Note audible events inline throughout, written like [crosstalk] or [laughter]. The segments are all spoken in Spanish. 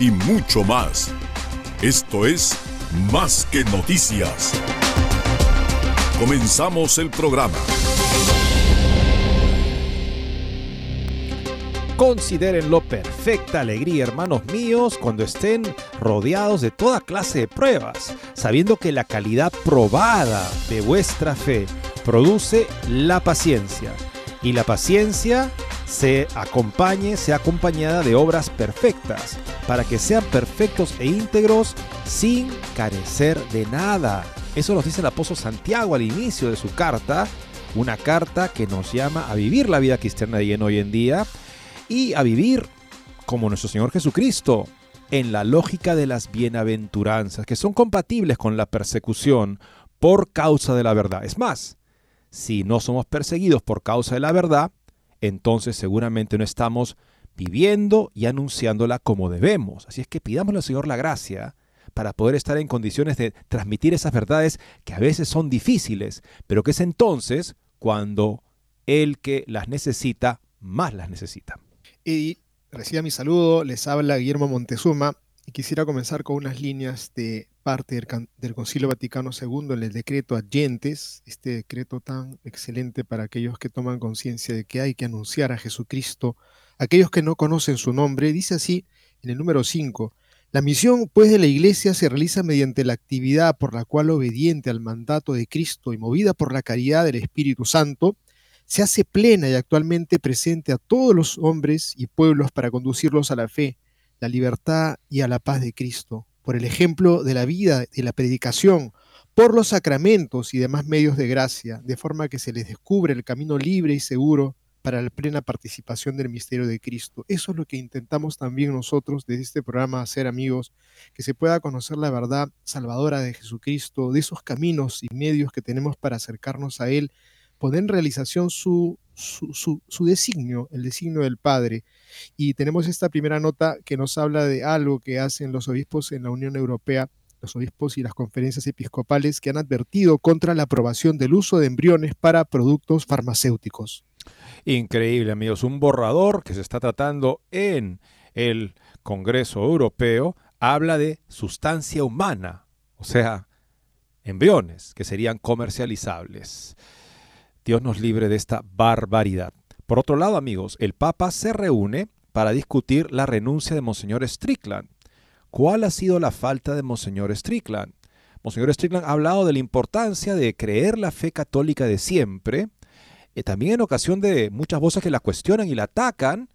y mucho más. Esto es Más que Noticias. Comenzamos el programa. Considérenlo perfecta alegría, hermanos míos, cuando estén rodeados de toda clase de pruebas, sabiendo que la calidad probada de vuestra fe produce la paciencia. Y la paciencia se acompañe, sea acompañada de obras perfectas, para que sean perfectos e íntegros sin carecer de nada. Eso nos dice el apóstol Santiago al inicio de su carta, una carta que nos llama a vivir la vida cristiana de hoy en día y a vivir como nuestro Señor Jesucristo, en la lógica de las bienaventuranzas, que son compatibles con la persecución por causa de la verdad. Es más, si no somos perseguidos por causa de la verdad, entonces seguramente no estamos viviendo y anunciándola como debemos. Así es que pidámosle al Señor la gracia para poder estar en condiciones de transmitir esas verdades que a veces son difíciles, pero que es entonces cuando el que las necesita más las necesita. Y reciba mi saludo, les habla Guillermo Montezuma y quisiera comenzar con unas líneas de parte del, del, Concilio Vaticano II en el decreto Agentes, este decreto tan excelente para aquellos que toman conciencia de que hay que anunciar a Jesucristo, aquellos que no conocen su nombre, dice así en el número 5, la misión pues de la Iglesia se realiza mediante la actividad por la cual obediente al mandato de Cristo y movida por la caridad del Espíritu Santo, se hace plena y actualmente presente a todos los hombres y pueblos para conducirlos a la fe, la libertad y a la paz de Cristo, por el ejemplo de la vida, de la predicación, por los sacramentos y demás medios de gracia, de forma que se les descubre el camino libre y seguro para la plena participación del misterio de Cristo. Eso es lo que intentamos también nosotros desde este programa hacer, amigos, que se pueda conocer la verdad salvadora de Jesucristo, de esos caminos y medios que tenemos para acercarnos a Él, poner en realización su, su, su, su, designio, el designio del Padre. Y tenemos esta primera nota que nos habla de algo que hacen los obispos en la Unión Europea, los obispos y las conferencias episcopales que han advertido contra la aprobación del uso de embriones para productos farmacéuticos. Increíble, amigos. Un borrador que se está tratando en el Congreso Europeo habla de sustancia humana, o sea, embriones que serían comercializables. Dios nos libre de esta barbaridad. Por otro lado, amigos, el Papa se reúne para discutir la renuncia de Monseñor Strickland. ¿Cuál ha sido la falta de Monseñor Strickland? Monseñor Strickland ha hablado de la importancia de creer la fe católica de siempre, eh, también en ocasión de muchas voces que la cuestionan y la atacan,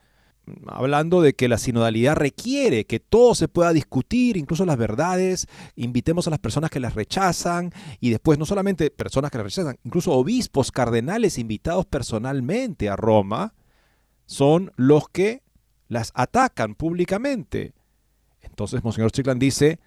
hablando de que la sinodalidad requiere que todo se pueda discutir, incluso las verdades, invitemos a las personas que las rechazan y después no solamente personas que las rechazan, incluso obispos, cardenales invitados personalmente a Roma, son los que las atacan públicamente. Entonces, Monseñor Strickland dice,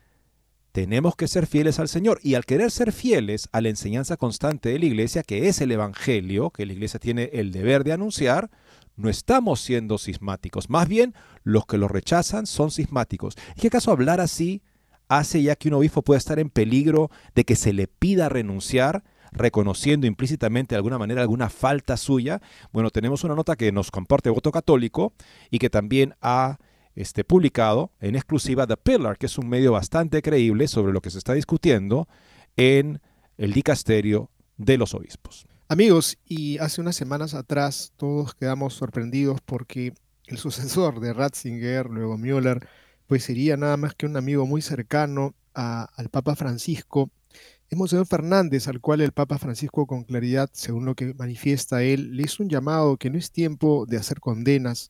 tenemos que ser fieles al Señor y al querer ser fieles a la enseñanza constante de la iglesia, que es el Evangelio, que la iglesia tiene el deber de anunciar, no estamos siendo sismáticos. Más bien, los que lo rechazan son sismáticos. ¿Y qué acaso hablar así hace ya que un obispo pueda estar en peligro de que se le pida renunciar? reconociendo implícitamente de alguna manera alguna falta suya. Bueno, tenemos una nota que nos comparte voto católico y que también ha este, publicado en exclusiva The Pillar, que es un medio bastante creíble sobre lo que se está discutiendo en el dicasterio de los obispos. Amigos, y hace unas semanas atrás todos quedamos sorprendidos porque el sucesor de Ratzinger, luego Müller, pues sería nada más que un amigo muy cercano al Papa Francisco, es Monseñor Fernández, al cual el Papa Francisco con claridad, según lo que manifiesta él, le hizo un llamado que no es tiempo de hacer condenas,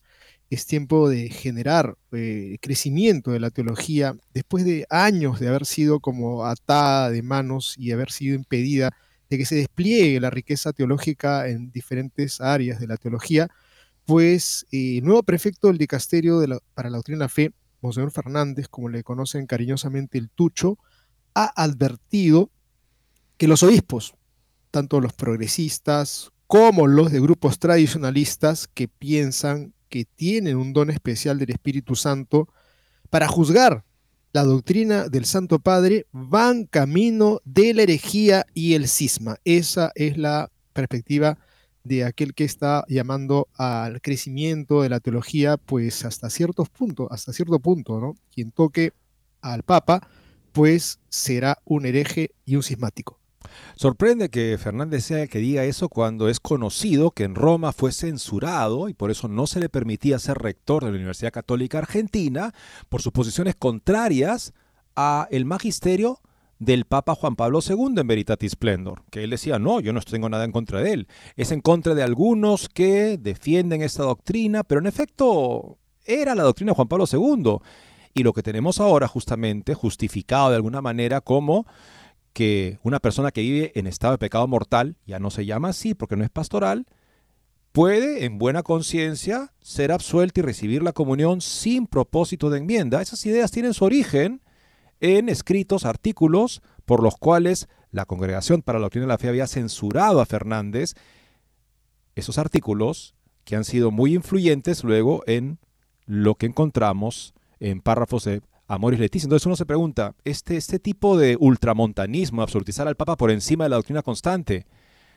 es tiempo de generar eh, crecimiento de la teología después de años de haber sido como atada de manos y haber sido impedida de que se despliegue la riqueza teológica en diferentes áreas de la teología, pues el eh, nuevo prefecto del dicasterio para la doctrina de la fe, Monseñor Fernández, como le conocen cariñosamente el Tucho, ha advertido que los obispos, tanto los progresistas como los de grupos tradicionalistas que piensan que tienen un don especial del Espíritu Santo para juzgar la doctrina del Santo Padre, van camino de la herejía y el cisma. Esa es la perspectiva de aquel que está llamando al crecimiento de la teología, pues hasta ciertos puntos, hasta cierto punto, ¿no? Quien toque al Papa, pues será un hereje y un cismático. Sorprende que Fernández sea el que diga eso cuando es conocido que en Roma fue censurado y por eso no se le permitía ser rector de la Universidad Católica Argentina por sus posiciones contrarias a el magisterio del Papa Juan Pablo II en Veritatis Splendor, que él decía, no, yo no tengo nada en contra de él, es en contra de algunos que defienden esta doctrina, pero en efecto era la doctrina de Juan Pablo II. Y lo que tenemos ahora justamente justificado de alguna manera como que una persona que vive en estado de pecado mortal, ya no se llama así porque no es pastoral, puede en buena conciencia ser absuelta y recibir la comunión sin propósito de enmienda. Esas ideas tienen su origen en escritos, artículos, por los cuales la Congregación para la Doctrina de la Fe había censurado a Fernández, esos artículos que han sido muy influyentes luego en lo que encontramos en párrafos de Amoris Leticia. Entonces uno se pregunta, este, este tipo de ultramontanismo, absolutizar al Papa por encima de la doctrina constante,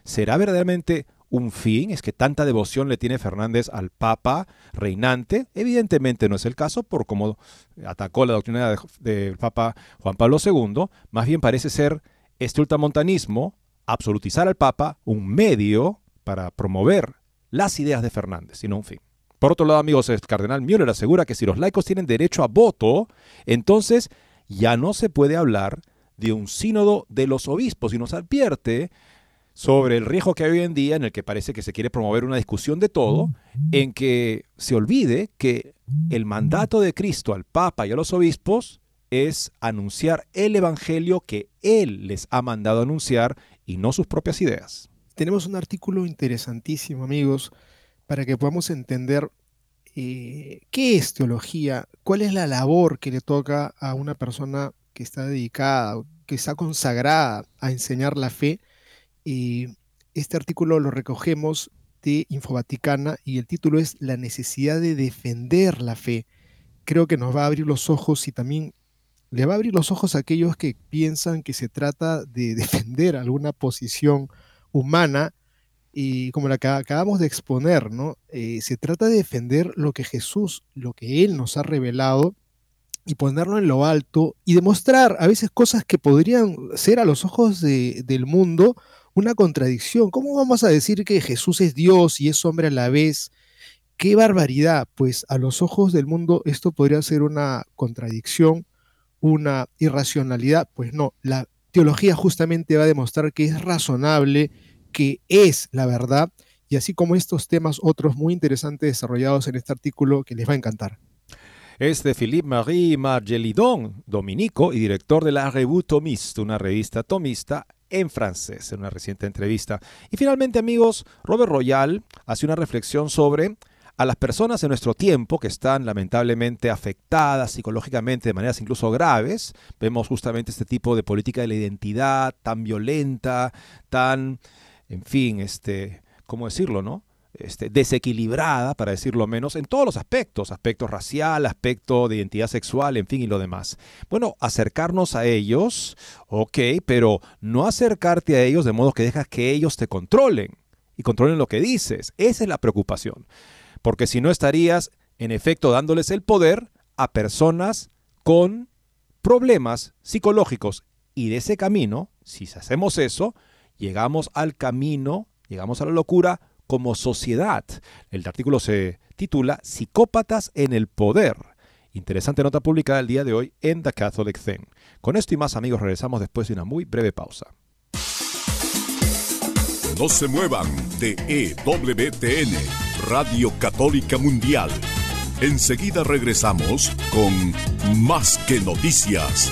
¿será verdaderamente un fin? ¿Es que tanta devoción le tiene Fernández al Papa reinante? Evidentemente no es el caso por cómo atacó la doctrina del Papa Juan Pablo II. Más bien parece ser este ultramontanismo, absolutizar al Papa, un medio para promover las ideas de Fernández, sino un fin. Por otro lado, amigos, el cardenal Müller asegura que si los laicos tienen derecho a voto, entonces ya no se puede hablar de un sínodo de los obispos y nos advierte sobre el riesgo que hay hoy en día en el que parece que se quiere promover una discusión de todo, en que se olvide que el mandato de Cristo al Papa y a los obispos es anunciar el Evangelio que Él les ha mandado anunciar y no sus propias ideas. Tenemos un artículo interesantísimo, amigos, para que podamos entender eh, qué es teología, cuál es la labor que le toca a una persona que está dedicada, que está consagrada a enseñar la fe y este artículo lo recogemos de Infovaticana y el título es La necesidad de defender la fe. Creo que nos va a abrir los ojos y también le va a abrir los ojos a aquellos que piensan que se trata de [laughs] defender alguna posición humana y como la que acabamos de exponer, ¿no? Eh, se trata de defender lo que Jesús, lo que Él nos ha revelado y ponerlo en lo alto y demostrar a veces cosas que podrían ser a los ojos del mundo una contradicción. ¿Cómo vamos a decir que Jesús es Dios y es hombre a la vez? ¡Qué barbaridad! Pues a los ojos del mundo esto podría ser una contradicción, una irracionalidad. Pues no, la teología justamente va a demostrar que es razonable, que es la verdad, y así como estos temas, otros muy interesantes desarrollados en este artículo que les va a encantar es de Philippe Marie Margelidon, dominico y director de la Revue Thomiste, una revista tomista en francés, en una reciente entrevista. Y finalmente, amigos, Robert Royal hace una reflexión sobre a las personas en nuestro tiempo que están lamentablemente afectadas psicológicamente de maneras incluso graves. Vemos justamente este tipo de política de la identidad tan violenta, tan, en fin, este, ¿cómo decirlo, no? Este, desequilibrada, para decirlo menos, en todos los aspectos, aspecto racial, aspecto de identidad sexual, en fin, y lo demás. Bueno, acercarnos a ellos, ok, pero no acercarte a ellos de modo que dejas que ellos te controlen y controlen lo que dices. Esa es la preocupación. Porque si no estarías, en efecto, dándoles el poder a personas con problemas psicológicos. Y de ese camino, si hacemos eso, llegamos al camino, llegamos a la locura como sociedad. El artículo se titula Psicópatas en el poder. Interesante nota publicada el día de hoy en The Catholic Thing. Con esto y más amigos regresamos después de una muy breve pausa. No se muevan de EWTN, Radio Católica Mundial. Enseguida regresamos con Más que Noticias.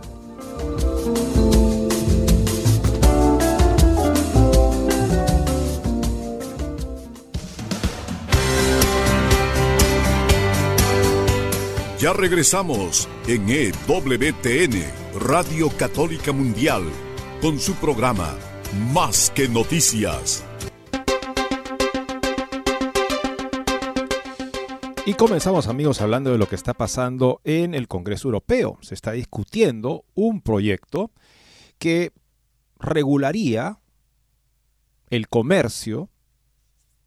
Ya regresamos en EWTN, Radio Católica Mundial, con su programa Más que Noticias. Y comenzamos amigos hablando de lo que está pasando en el Congreso Europeo. Se está discutiendo un proyecto que regularía el comercio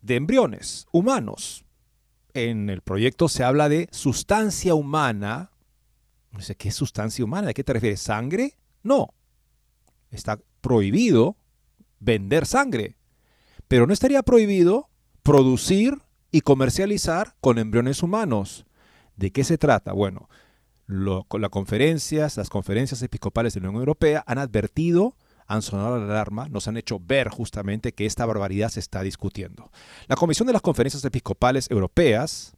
de embriones humanos en el proyecto se habla de sustancia humana. ¿qué es sustancia humana? ¿De qué te refieres? ¿Sangre? No. Está prohibido vender sangre. Pero no estaría prohibido producir y comercializar con embriones humanos. ¿De qué se trata? Bueno, las conferencias, las conferencias episcopales de la Unión Europea han advertido han sonado la alarma, nos han hecho ver justamente que esta barbaridad se está discutiendo. La Comisión de las Conferencias Episcopales Europeas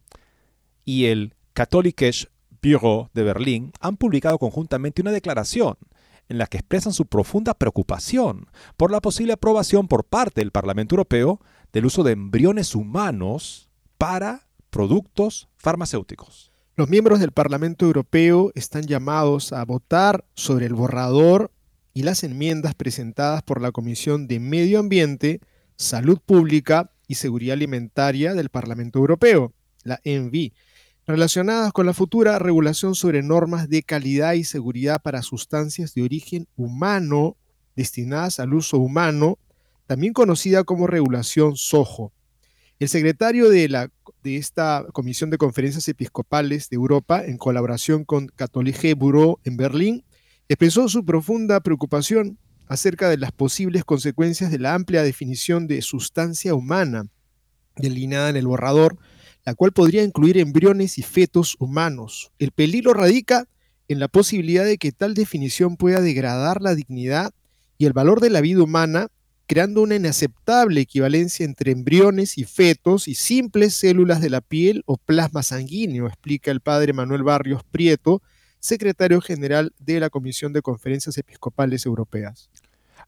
y el Katholikisch Büro de Berlín han publicado conjuntamente una declaración en la que expresan su profunda preocupación por la posible aprobación por parte del Parlamento Europeo del uso de embriones humanos para productos farmacéuticos. Los miembros del Parlamento Europeo están llamados a votar sobre el borrador y las enmiendas presentadas por la Comisión de Medio Ambiente, Salud Pública y Seguridad Alimentaria del Parlamento Europeo, la ENVI, relacionadas con la futura regulación sobre normas de calidad y seguridad para sustancias de origen humano destinadas al uso humano, también conocida como regulación SOJO. El secretario de, la, de esta Comisión de Conferencias Episcopales de Europa, en colaboración con Katholische Büro en Berlín, expresó su profunda preocupación acerca de las posibles consecuencias de la amplia definición de sustancia humana delineada en el borrador, la cual podría incluir embriones y fetos humanos. El peligro radica en la posibilidad de que tal definición pueda degradar la dignidad y el valor de la vida humana, creando una inaceptable equivalencia entre embriones y fetos y simples células de la piel o plasma sanguíneo, explica el padre Manuel Barrios Prieto, secretario general de la Comisión de Conferencias Episcopales Europeas.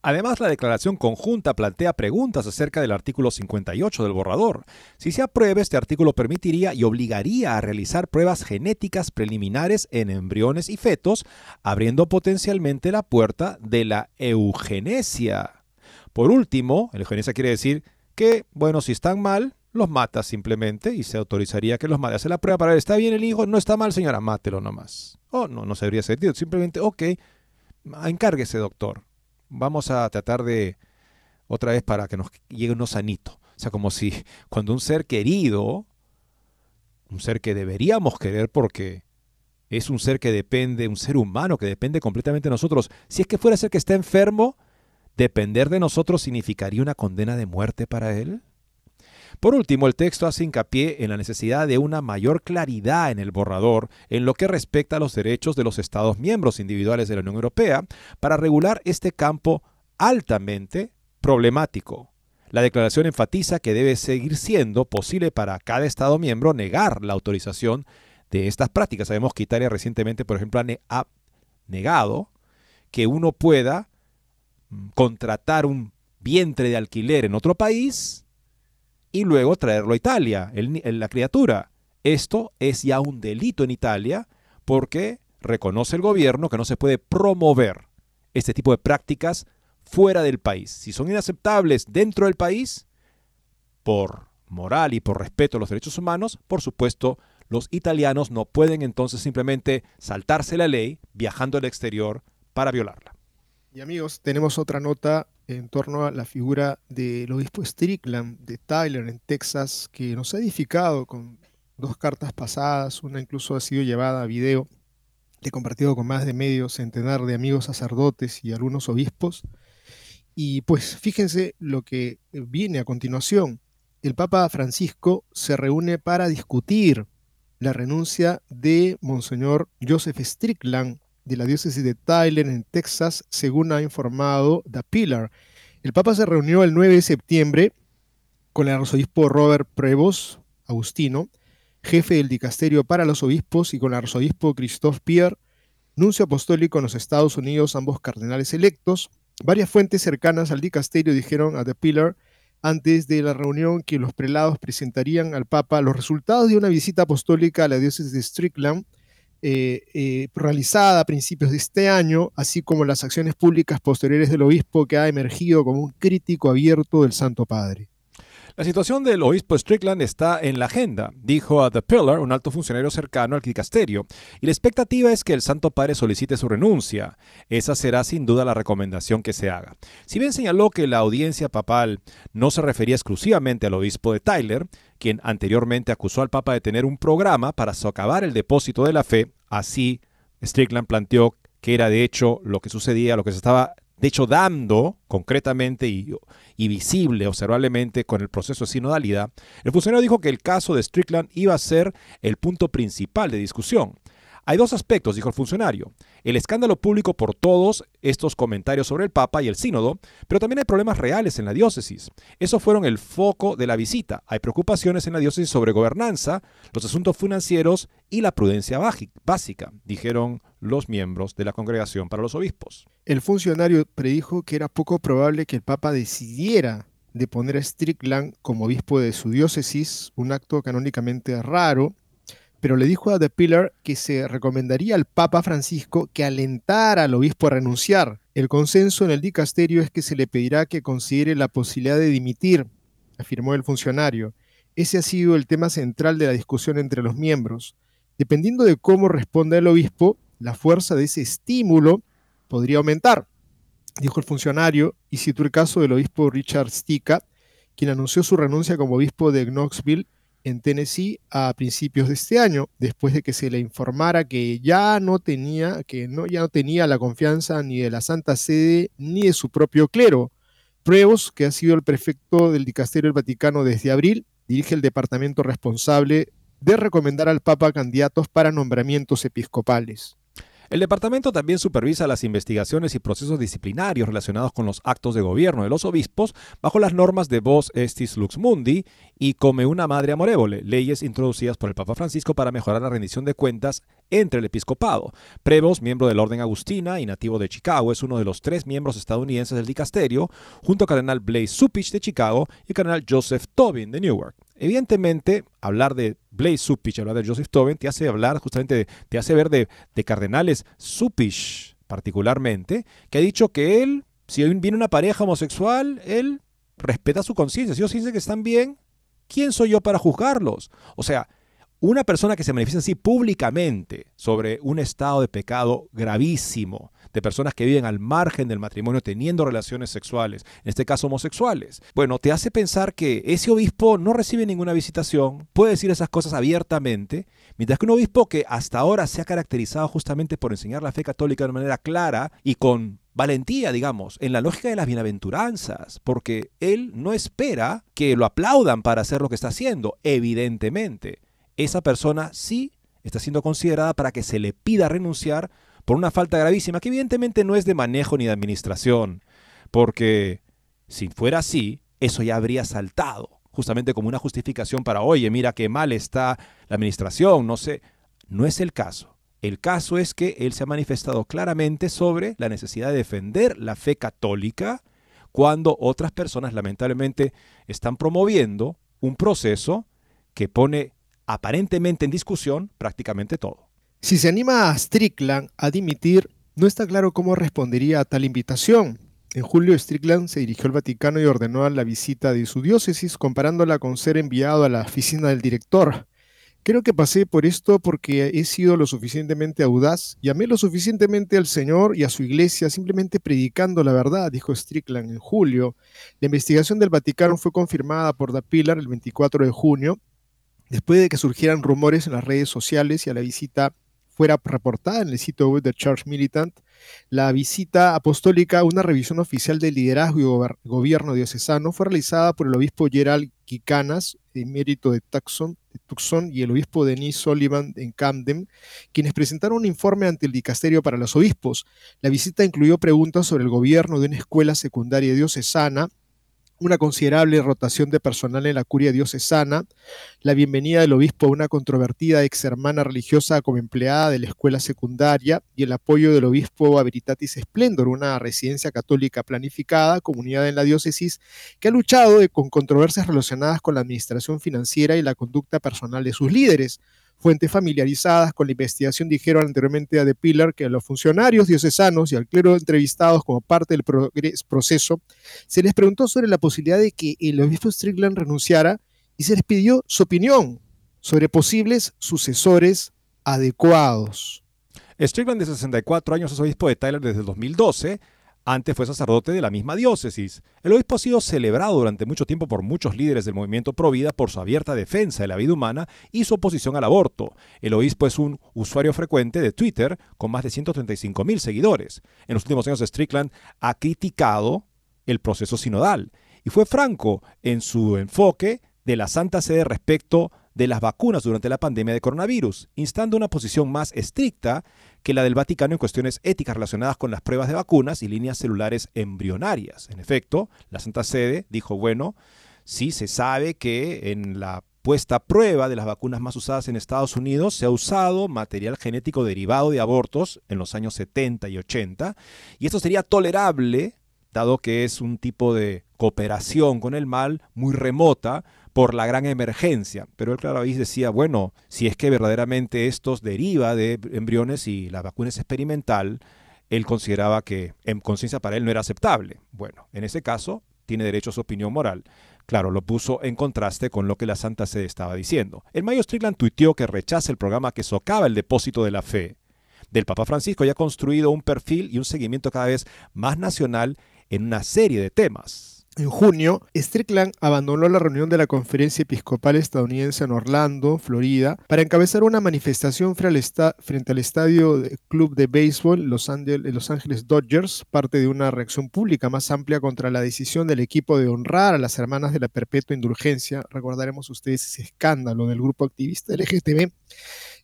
Además, la declaración conjunta plantea preguntas acerca del artículo 58 del borrador. Si se aprueba, este artículo permitiría y obligaría a realizar pruebas genéticas preliminares en embriones y fetos, abriendo potencialmente la puerta de la eugenesia. Por último, eugenesia quiere decir que, bueno, si están mal, los mata simplemente y se autorizaría que los mate. Hace la prueba para ver, ¿está bien el hijo? No está mal, señora, mátelo nomás. Oh, no, no se habría sentido. Simplemente, ok, encárguese, doctor. Vamos a tratar de, otra vez, para que nos llegue uno sanito. O sea, como si [laughs] cuando un ser querido, un ser que deberíamos querer porque es un ser que depende, un ser humano que depende completamente de nosotros, si es que fuera a ser que está enfermo, depender de nosotros significaría una condena de muerte para él. Por último, el texto hace hincapié en la necesidad de una mayor claridad en el borrador en lo que respecta a los derechos de los Estados miembros individuales de la Unión Europea para regular este campo altamente problemático. La declaración enfatiza que debe seguir siendo posible para cada Estado miembro negar la autorización de estas prácticas. Sabemos que Italia recientemente, por ejemplo, ha negado que uno pueda mm, contratar un vientre de alquiler en otro país y luego traerlo a Italia, la criatura. Esto es ya un delito en Italia porque reconoce el gobierno que no se puede promover este tipo de prácticas fuera del país. Si son inaceptables dentro del país, por moral y por respeto a los derechos humanos, por supuesto, los italianos no pueden entonces simplemente saltarse la ley viajando al exterior para violarla. Y amigos, tenemos otra nota en torno a la figura del obispo Strickland de Tyler en Texas, que nos ha edificado con dos cartas pasadas, una incluso ha sido llevada a video, he compartido con más de medio centenar de amigos sacerdotes y algunos obispos. Y pues fíjense lo que viene a continuación. El Papa Francisco se reúne para discutir la renuncia de Monseñor Joseph Strickland de la diócesis de Tyler en Texas, según ha informado The Pillar. El Papa se reunió el 9 de septiembre con el arzobispo Robert Prevost, Agustino, jefe del dicasterio para los obispos, y con el arzobispo Christophe Pierre, nuncio apostólico en los Estados Unidos, ambos cardenales electos. Varias fuentes cercanas al dicasterio dijeron a The Pillar antes de la reunión que los prelados presentarían al Papa los resultados de una visita apostólica a la diócesis de Strickland, eh, eh, realizada a principios de este año, así como las acciones públicas posteriores del obispo que ha emergido como un crítico abierto del Santo Padre. La situación del obispo Strickland está en la agenda, dijo a The Pillar, un alto funcionario cercano al dicasterio, y la expectativa es que el Santo Padre solicite su renuncia. Esa será sin duda la recomendación que se haga. Si bien señaló que la audiencia papal no se refería exclusivamente al obispo de Tyler, quien anteriormente acusó al Papa de tener un programa para socavar el depósito de la fe, así Strickland planteó que era de hecho lo que sucedía, lo que se estaba de hecho dando concretamente y, visible, observablemente, con el proceso de sinodalidad, el funcionario dijo que el caso de Strickland iba a ser el punto principal de discusión. Hay dos aspectos, dijo el funcionario. El escándalo público por todos estos comentarios sobre el Papa y el sínodo, pero también hay problemas reales en la diócesis. Esos fueron el foco de la visita. Hay preocupaciones en la diócesis sobre gobernanza, los asuntos financieros y la prudencia básica, dijeron los miembros de la Congregación para los Obispos. El funcionario predijo que era poco probable que el Papa decidiera de poner a Strickland como obispo de su diócesis, un acto canónicamente raro, pero le dijo a The Pillar que se recomendaría al Papa Francisco que alentara al obispo a renunciar. El consenso en el dicasterio es que se le pedirá que considere la posibilidad de dimitir, afirmó el funcionario. Ese ha sido el tema central de la discusión entre los miembros. Dependiendo de cómo responda el obispo, la fuerza de ese estímulo podría aumentar, dijo el funcionario, y citó el caso del obispo Richard Stika, quien anunció su renuncia como obispo de Knoxville en Tennessee a principios de este año, después de que se le informara que ya no tenía, que no, ya no tenía la confianza ni de la Santa Sede ni de su propio clero. Pruebos, que ha sido el prefecto del Dicasterio del Vaticano desde abril, dirige el departamento responsable de recomendar al Papa candidatos para nombramientos episcopales. El departamento también supervisa las investigaciones y procesos disciplinarios relacionados con los actos de gobierno de los obispos bajo las normas de Vos Estis Lux Mundi y Come una Madre Amorévole, leyes introducidas por el Papa Francisco para mejorar la rendición de cuentas entre el episcopado. Prevost, miembro del Orden Agustina y nativo de Chicago, es uno de los tres miembros estadounidenses del dicasterio, junto al cardenal Blaise Supich de Chicago y cardenal Joseph Tobin de Newark. Evidentemente, hablar de Blaise Supich, hablar de Joseph Tobin, te hace hablar justamente, te hace ver de, cardenales Supich particularmente, que ha dicho que él, si viene una pareja homosexual, él respeta su conciencia. Si ellos dicen que están bien, ¿quién soy yo para juzgarlos? O sea, una persona que se manifiesta así públicamente sobre un estado de pecado gravísimo, de personas que viven al margen del matrimonio teniendo relaciones sexuales, en este caso homosexuales. Bueno, te hace pensar que ese obispo no recibe ninguna visitación, puede decir esas cosas abiertamente, mientras que un obispo que hasta ahora se ha caracterizado justamente por enseñar la fe católica de manera clara y con valentía, digamos, en la lógica de las bienaventuranzas, porque él no espera que lo aplaudan para hacer lo que está haciendo, evidentemente. Esa persona sí está siendo considerada para que se le pida renunciar por una falta gravísima que evidentemente no es de manejo ni de administración, porque si fuera así, eso ya habría saltado, justamente como una justificación para, oye, mira qué mal está la administración, no sé. No es el caso. El caso es que él se ha manifestado claramente sobre la necesidad de defender la fe católica cuando otras personas lamentablemente están promoviendo un proceso que pone aparentemente en discusión prácticamente todo. Si se anima a Strickland a dimitir, no está claro cómo respondería a tal invitación. En julio, Strickland se dirigió al Vaticano y ordenó la visita de su diócesis, comparándola con ser enviado a la oficina del director. Creo que pasé por esto porque he sido lo suficientemente audaz y lo suficientemente al Señor y a su iglesia simplemente predicando la verdad, dijo Strickland en julio. La investigación del Vaticano fue confirmada por The Pillar el 24 de junio, después de que surgieran rumores en las redes sociales y a la visita fuera reportada en el sitio web de Church Militant, la visita apostólica, una revisión oficial del liderazgo y gobierno diocesano, fue realizada por el obispo Gerald Quicanas, emérito de Tucson, de Tucson, y el obispo Denis Sullivan en Camden, quienes presentaron un informe ante el dicasterio para los obispos. La visita incluyó preguntas sobre el gobierno de una escuela secundaria diocesana, una considerable rotación de personal en la curia diocesana, la bienvenida del obispo a una controvertida ex hermana religiosa como empleada de la escuela secundaria y el apoyo del obispo a Veritatis Splendor, una residencia católica planificada, comunidad en la diócesis, que ha luchado con controversias relacionadas con la administración financiera y la conducta personal de sus líderes. Fuentes familiarizadas con la investigación dijeron anteriormente a The Pillar que a los funcionarios diocesanos y al clero entrevistados como parte del proceso se les preguntó sobre la posibilidad de que el obispo Strickland renunciara y se les pidió su opinión sobre posibles sucesores adecuados. Strickland, de 64 años, es obispo de Tyler desde el 2012 antes fue sacerdote de la misma diócesis. El obispo ha sido celebrado durante mucho tiempo por muchos líderes del movimiento Provida por su abierta defensa de la vida humana y su oposición al aborto. El obispo es un usuario frecuente de Twitter con más de 135 mil seguidores. En los últimos años, Strickland ha criticado el proceso sinodal y fue franco en su enfoque de la Santa Sede respecto de las vacunas durante la pandemia de coronavirus, instando una posición más estricta que la del Vaticano en cuestiones éticas relacionadas con las pruebas de vacunas y líneas celulares embrionarias. En efecto, la Santa Sede dijo, bueno, sí se sabe que en la puesta a prueba de las vacunas más usadas en Estados Unidos se ha usado material genético derivado de abortos en los años 70 y 80, y esto sería tolerable, dado que es un tipo de cooperación con el mal muy remota, por la gran emergencia. Pero él claro decía, bueno, si es que verdaderamente estos deriva de embriones y la vacuna es experimental, él consideraba que en conciencia para él no era aceptable. Bueno, en ese caso tiene derecho a su opinión moral. Claro, lo puso en contraste con lo que la Santa Sede estaba diciendo. El mayo Strickland tuiteó que rechaza el programa que socava el depósito de la fe del Papa Francisco y ha construido un perfil y un seguimiento cada vez más nacional en una serie de temas. En junio, Strickland abandonó la reunión de la Conferencia Episcopal Estadounidense en Orlando, Florida, para encabezar una manifestación frente al estadio de Club de Béisbol Los Ángeles Dodgers, parte de una reacción pública más amplia contra la decisión del equipo de honrar a las hermanas de la perpetua indulgencia. Recordaremos ustedes ese escándalo del grupo activista LGTB,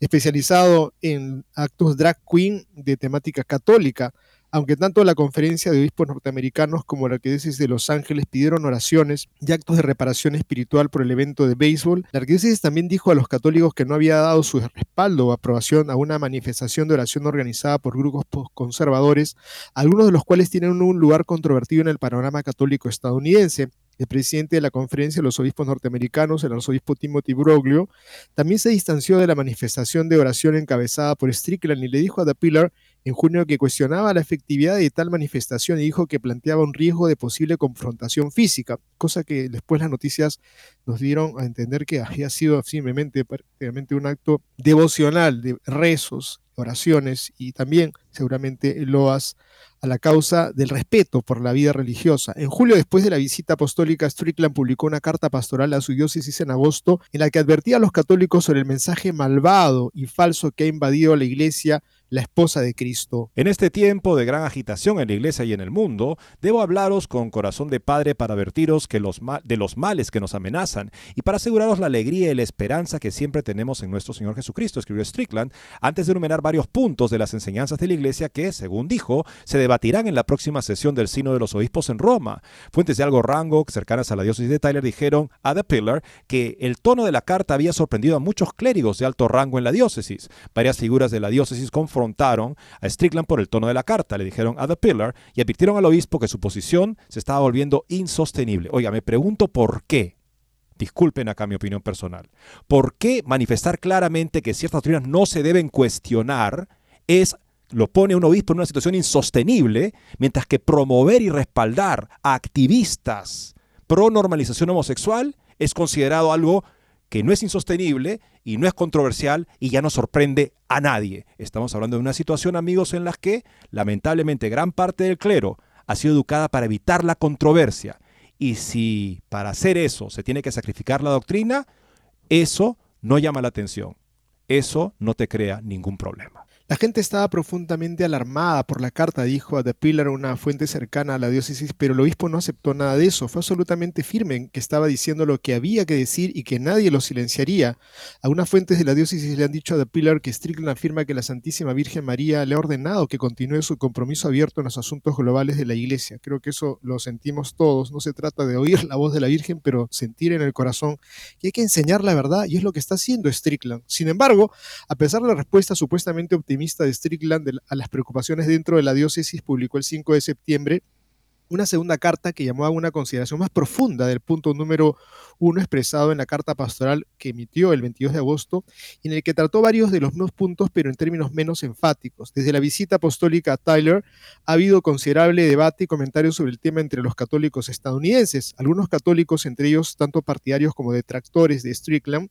especializado en actos drag queen de temática católica aunque tanto la conferencia de obispos norteamericanos como la arquidiócesis de Los Ángeles pidieron oraciones y actos de reparación espiritual por el evento de béisbol, la arquidiócesis también dijo a los católicos que no había dado su respaldo o aprobación a una manifestación de oración organizada por grupos conservadores, algunos de los cuales tienen un lugar controvertido en el panorama católico estadounidense. El presidente de la conferencia de los obispos norteamericanos, el arzobispo Timothy Broglio, también se distanció de la manifestación de oración encabezada por Strickland y le dijo a The Pillar en junio que cuestionaba la efectividad de tal manifestación y dijo que planteaba un riesgo de posible confrontación física, cosa que después las noticias nos dieron a entender que había sido simplemente prácticamente un acto devocional de rezos, oraciones y también seguramente loas a la causa del respeto por la vida religiosa. En julio, después de la visita apostólica, Strickland publicó una carta pastoral a su diócesis en agosto en la que advertía a los católicos sobre el mensaje malvado y falso que ha invadido la iglesia la esposa de Cristo. En este tiempo de gran agitación en la iglesia y en el mundo, debo hablaros con corazón de padre para advertiros que los de los males que nos amenazan y para aseguraros la alegría y la esperanza que siempre tenemos en nuestro Señor Jesucristo, escribió Strickland, antes de enumerar varios puntos de las enseñanzas de la Iglesia que, según dijo, se debatirán en la próxima sesión del Sino de los Obispos en Roma. Fuentes de algo rango cercanas a la diócesis de Tyler dijeron a The Pillar que el tono de la carta había sorprendido a muchos clérigos de alto rango en la diócesis. Varias figuras de la diócesis confrontaron a Strickland por el tono de la carta, le dijeron a The Pillar y advirtieron al obispo que su posición se estaba volviendo insostenible. Oiga, me pregunto por qué. Disculpen acá mi opinión personal. ¿Por qué manifestar claramente que ciertas doctrinas no se deben cuestionar es lo pone un obispo en una situación insostenible, mientras que promover y respaldar a activistas pro normalización homosexual es considerado algo que no es insostenible y no es controversial y ya no sorprende a nadie. Estamos hablando de una situación, amigos, en la que lamentablemente gran parte del clero ha sido educada para evitar la controversia. Y si para hacer eso se tiene que sacrificar la doctrina, eso no llama la atención. Eso no te crea ningún problema. La gente estaba profundamente alarmada por la carta, dijo a The Pillar, una fuente cercana a la diócesis, pero el obispo no aceptó nada de eso. Fue absolutamente firme en que estaba diciendo lo que había que decir y que nadie lo silenciaría. Algunas fuentes de la diócesis le han dicho a The Pillar que Strickland afirma que la Santísima Virgen María le ha ordenado que continúe su compromiso abierto en los asuntos globales de la Iglesia. Creo que eso lo sentimos todos. No se trata de oír la voz de la Virgen, pero sentir en el corazón que hay que enseñar la verdad y es lo que está haciendo Strickland. Sin embargo, a pesar de la respuesta supuestamente optimista, de Strickland a las preocupaciones dentro de la diócesis, publicó el 5 de septiembre una segunda carta que llamó a una consideración más profunda del punto número uno expresado en la carta pastoral que emitió el 22 de agosto, en el que trató varios de los mismos puntos, pero en términos menos enfáticos. Desde la visita apostólica a Tyler ha habido considerable debate y comentarios sobre el tema entre los católicos estadounidenses. Algunos católicos, entre ellos tanto partidarios como detractores de Strickland,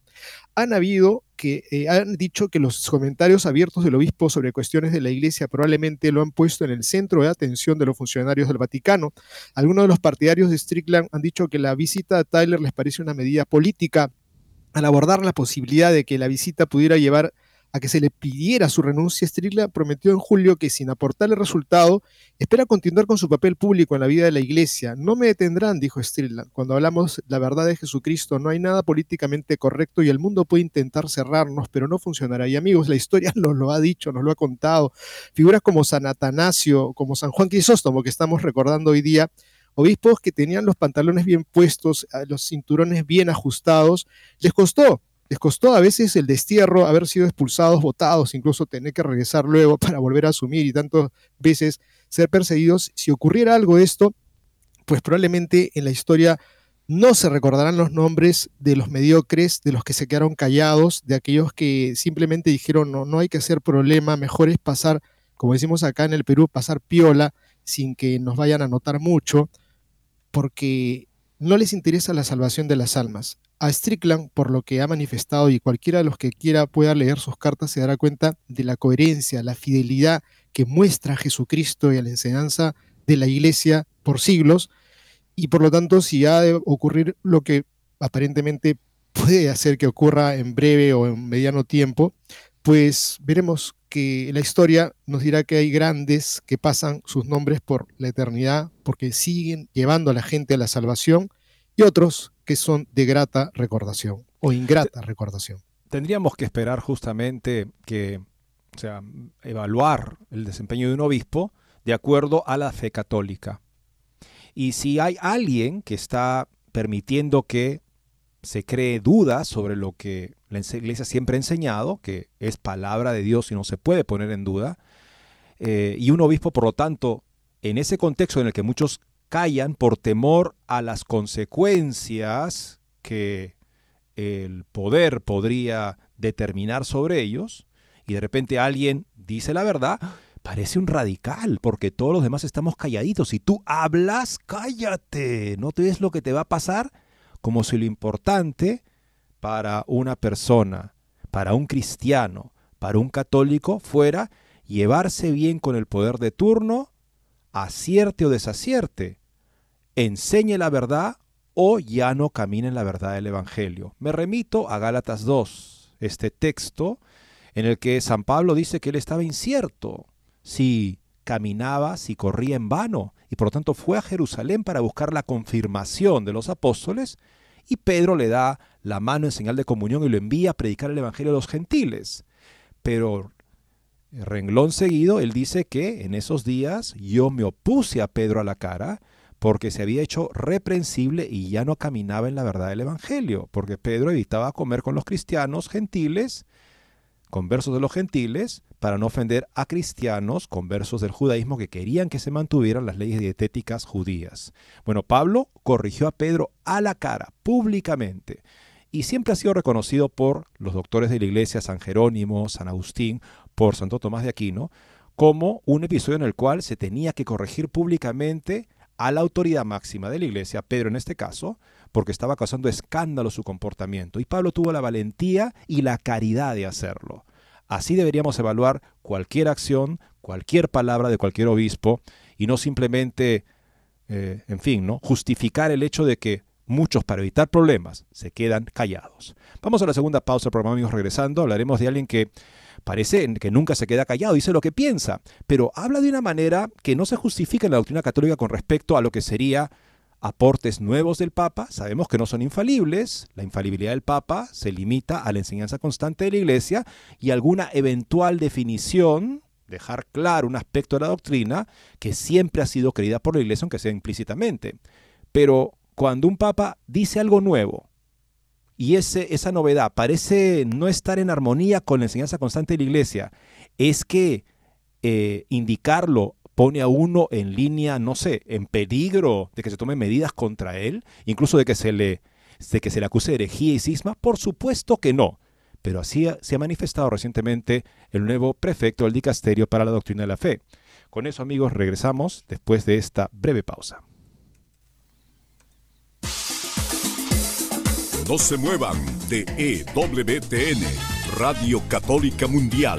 han habido que eh, han dicho que los comentarios abiertos del obispo sobre cuestiones de la iglesia probablemente lo han puesto en el centro de atención de los funcionarios del Vaticano. Algunos de los partidarios de Strickland han dicho que la visita a Tyler les parece una medida política al abordar la posibilidad de que la visita pudiera llevar a que se le pidiera su renuncia, Strickland prometió en julio que sin aportarle resultado, espera continuar con su papel público en la vida de la iglesia. No me detendrán, dijo Strickland. Cuando hablamos la verdad de Jesucristo, no hay nada políticamente correcto y el mundo puede intentar cerrarnos, pero no funcionará. Y amigos, la historia [laughs] nos lo ha dicho, nos lo ha contado. Figuras como San Atanasio, como San Juan Crisóstomo, que estamos recordando hoy día, obispos que tenían los pantalones bien puestos, los cinturones bien ajustados, les costó les costó a veces el destierro, haber sido expulsados, votados, incluso tener que regresar luego [laughs] para volver a asumir y tantas veces ser perseguidos. Si ocurriera algo de esto, pues probablemente en la historia no se recordarán los nombres de los mediocres, de los que se quedaron callados, de aquellos que simplemente dijeron no, no hay que hacer problema, mejor es pasar, como decimos acá en el Perú, pasar piola sin que nos vayan a notar mucho, porque no les interesa la salvación de las almas. A Strickland, por lo que ha manifestado, y cualquiera de los que quiera pueda leer sus cartas se dará cuenta de la coherencia, la fidelidad que muestra Jesucristo y a la enseñanza de la Iglesia por siglos, y por lo tanto, si ha de ocurrir lo que aparentemente puede hacer que ocurra en breve o en mediano tiempo, pues veremos que la historia nos dirá que hay grandes que pasan sus nombres por la eternidad porque siguen llevando a la gente a la salvación y otros que son de grata recordación o ingrata recordación. Tendríamos que esperar justamente que, o sea, evaluar el desempeño de un obispo de acuerdo a la fe católica. Y si hay alguien que está permitiendo que se cree dudas sobre lo que la iglesia siempre ha enseñado, que es palabra de Dios y no se puede poner en duda, eh, y un obispo, por lo tanto, en ese contexto en el que muchos callan por temor a las consecuencias que el poder podría determinar sobre ellos, y de repente alguien dice la verdad, parece un radical, porque todos los demás estamos calladitos. Si tú hablas, cállate, no te ves lo que te va a pasar, como si lo importante para una persona, para un cristiano, para un católico, fuera llevarse bien con el poder de turno acierte o desacierte, enseñe la verdad o ya no camine en la verdad del Evangelio. Me remito a Gálatas 2, este texto en el que San Pablo dice que él estaba incierto si caminaba si corría en vano, y por lo tanto fue a Jerusalén para buscar la confirmación de los apóstoles, y Pedro le da la mano en señal de comunión y lo envía a predicar el Evangelio a los gentiles. Pero renglón seguido, él dice que en esos días yo me opuse a Pedro a la cara porque se había hecho reprensible y ya no caminaba en la verdad del Evangelio, porque Pedro evitaba comer con los cristianos gentiles, conversos de los gentiles, para no ofender a cristianos conversos del judaísmo que querían que se mantuvieran las leyes dietéticas judías. Bueno, Pablo corrigió a Pedro a la cara, públicamente, y siempre ha sido reconocido por los doctores de la iglesia, San Jerónimo, San Agustín, por Santo Tomás de Aquino, como un episodio en el cual se tenía que corregir públicamente a la autoridad máxima de la iglesia, Pedro en este caso, porque estaba causando escándalo su comportamiento. Y Pablo tuvo la valentía y la caridad de hacerlo. Así deberíamos evaluar cualquier acción, cualquier palabra de cualquier obispo, y no simplemente, eh, en fin, ¿no? justificar el hecho de que muchos para evitar problemas se quedan callados. Vamos a la segunda pausa del programa, amigos, regresando. Hablaremos de alguien que parece que nunca se queda callado, dice lo que piensa, pero habla de una manera que no se justifica en la doctrina católica con respecto a lo que sería aportes nuevos del Papa. Sabemos que no son infalibles, la infalibilidad del Papa se limita a la enseñanza constante de la Iglesia y alguna eventual definición, dejar claro un aspecto de la doctrina que siempre ha sido creída por la Iglesia, aunque sea implícitamente. Pero cuando un Papa dice algo nuevo, y ese, esa novedad parece no estar en armonía con la enseñanza constante de la iglesia, es que eh, indicarlo pone a uno en línea, no sé, en peligro de que se tomen medidas contra él, incluso de que se le, de que se le acuse de herejía y cisma, por supuesto que no. Pero así se ha manifestado recientemente el nuevo prefecto del dicasterio para la doctrina de la fe. Con eso, amigos, regresamos después de esta breve pausa. No se muevan de EWTN, Radio Católica Mundial.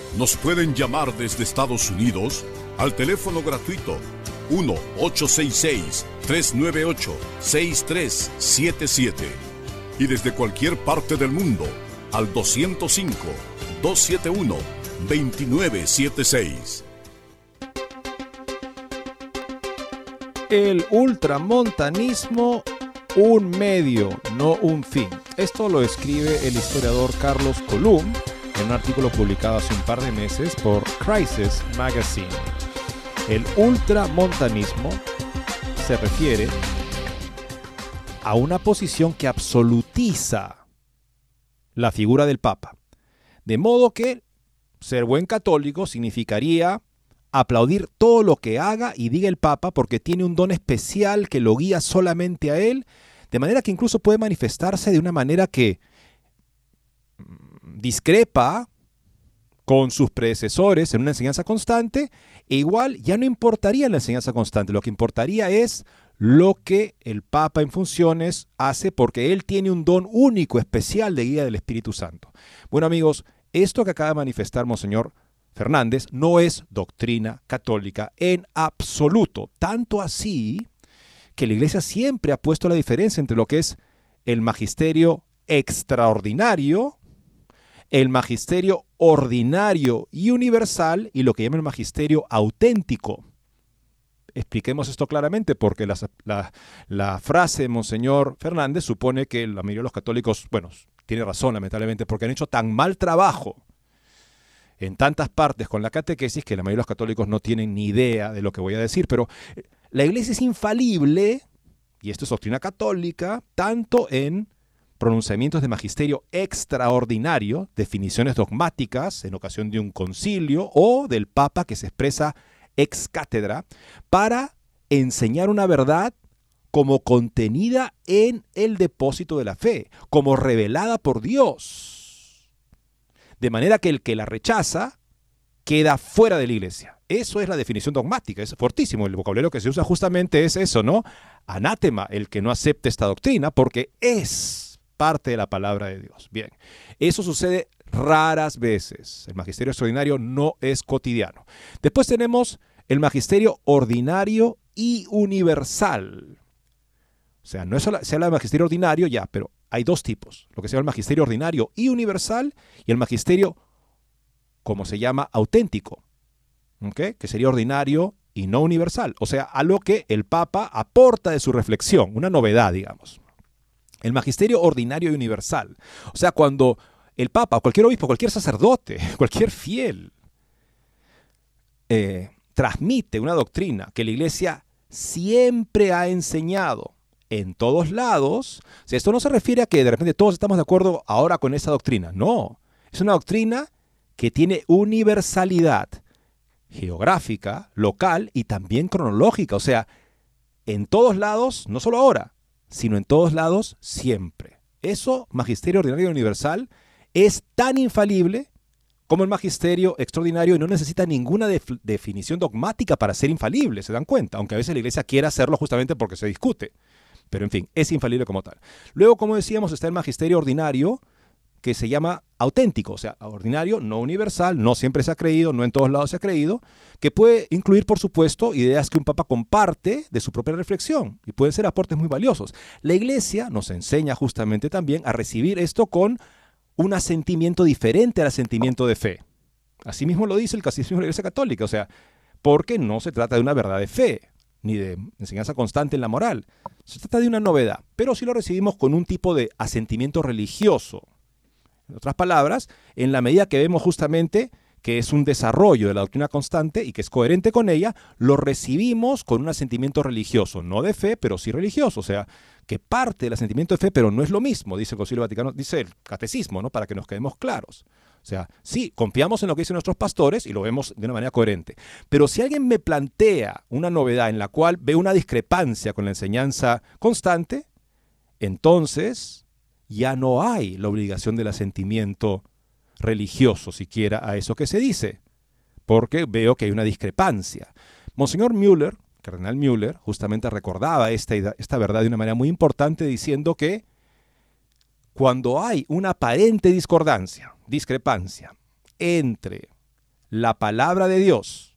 nos pueden llamar desde Estados Unidos al teléfono gratuito 1-866-398-6377 y desde cualquier parte del mundo al 205-271-2976. El ultramontanismo un medio, no un fin. Esto lo escribe el historiador Carlos Colum un artículo publicado hace un par de meses por Crisis Magazine. El ultramontanismo se refiere a una posición que absolutiza la figura del Papa. De modo que ser buen católico significaría aplaudir todo lo que haga y diga el Papa porque tiene un don especial que lo guía solamente a él, de manera que incluso puede manifestarse de una manera que discrepa con sus predecesores en una enseñanza constante, e igual ya no importaría la enseñanza constante, lo que importaría es lo que el Papa en funciones hace porque él tiene un don único, especial de guía del Espíritu Santo. Bueno amigos, esto que acaba de manifestar Monseñor Fernández no es doctrina católica en absoluto. Tanto así que la iglesia siempre ha puesto la diferencia entre lo que es el magisterio extraordinario, el magisterio ordinario y universal y lo que llama el magisterio auténtico. Expliquemos esto claramente porque la, la, frase de Monseñor Fernández supone que la mayoría de los católicos, bueno, tiene razón lamentablemente, porque han hecho tan mal trabajo en tantas partes con la catequesis que la mayoría de los católicos no tienen ni idea de lo que voy a decir, pero eh, la iglesia es infalible, y esto es doctrina católica, tanto en pronunciamientos de magisterio extraordinario, definiciones dogmáticas en ocasión de un concilio o del Papa que se expresa ex cátedra, para enseñar una verdad como contenida en el depósito de la fe, como revelada por Dios. De manera que el que la rechaza queda fuera de la iglesia. Eso es la definición dogmática, es fortísimo. El vocabulario que se usa justamente es eso, ¿no? Anátema, el que no acepte esta doctrina, porque es parte de la palabra de Dios. Bien, eso sucede raras veces. El magisterio extraordinario no es cotidiano. Después tenemos el magisterio ordinario y universal. O sea, no es solo, se habla de magisterio ordinario ya, pero hay dos tipos. Lo que se llama el magisterio ordinario y universal y el magisterio, como se llama, auténtico. Que sería ordinario y no universal. O sea, a lo que el Papa aporta de su reflexión, una novedad, digamos. El magisterio ordinario y universal. O sea, cuando el Papa, cualquier obispo, cualquier sacerdote, [laughs] cualquier fiel, eh, transmite una doctrina que la Iglesia siempre ha enseñado en todos lados, esto no se refiere a que de repente todos estamos de acuerdo ahora con esa doctrina, no, es una doctrina que tiene universalidad geográfica, local y también cronológica, o sea, en todos lados, no solo ahora, sino en todos lados siempre. Eso, magisterio ordinario universal, es tan infalible como el magisterio extraordinario y no necesita ninguna definición dogmática para ser infalible, se dan cuenta, aunque a veces la iglesia quiera hacerlo justamente porque se discute. Pero en fin, es infalible como tal. Luego, como decíamos, está el magisterio ordinario, que se llama auténtico, o sea, ordinario, no universal, no siempre se ha creído, no en todos lados se ha creído, que puede incluir, por supuesto, ideas que un papa comparte de su propia reflexión y pueden ser aportes muy valiosos. La iglesia nos enseña justamente también a recibir esto con un asentimiento diferente al asentimiento de fe. Asimismo lo dice el Catecismo de la Iglesia Católica, o sea, porque no se trata de una verdad de fe, ni de enseñanza constante en la moral. Se trata de una novedad, pero si lo recibimos con un tipo de asentimiento religioso, en otras palabras, en la medida que vemos justamente que es un desarrollo de la doctrina constante y que es coherente con ella, lo recibimos con un asentimiento religioso, no de fe, pero sí religioso, o sea, que parte del asentimiento de fe, pero no es lo mismo, dice el Concilio Vaticano, dice el catecismo, ¿no? Para que nos quedemos claros. O sea, sí, confiamos en lo que dicen nuestros pastores y lo vemos de una manera coherente. Pero si alguien me plantea una novedad en la cual ve una discrepancia con la enseñanza constante, entonces ya no hay la obligación del asentimiento religioso siquiera a eso que se dice, porque veo que hay una discrepancia. Monseñor Müller, cardenal Müller, justamente recordaba esta, esta verdad de una manera muy importante diciendo que cuando hay una aparente discordancia, discrepancia entre la palabra de Dios,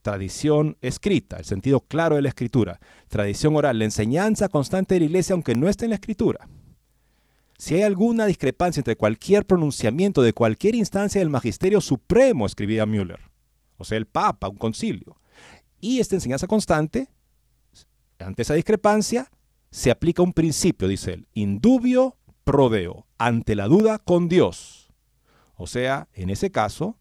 tradición escrita, el sentido claro de la escritura, tradición oral, la enseñanza constante de la iglesia, aunque no esté en la escritura, si hay alguna discrepancia entre cualquier pronunciamiento de cualquier instancia del magisterio supremo, escribía Müller, o sea, el Papa, un concilio, y esta enseñanza constante, ante esa discrepancia, se aplica un principio, dice él, indubio prodeo, ante la duda con Dios. O sea, en ese caso,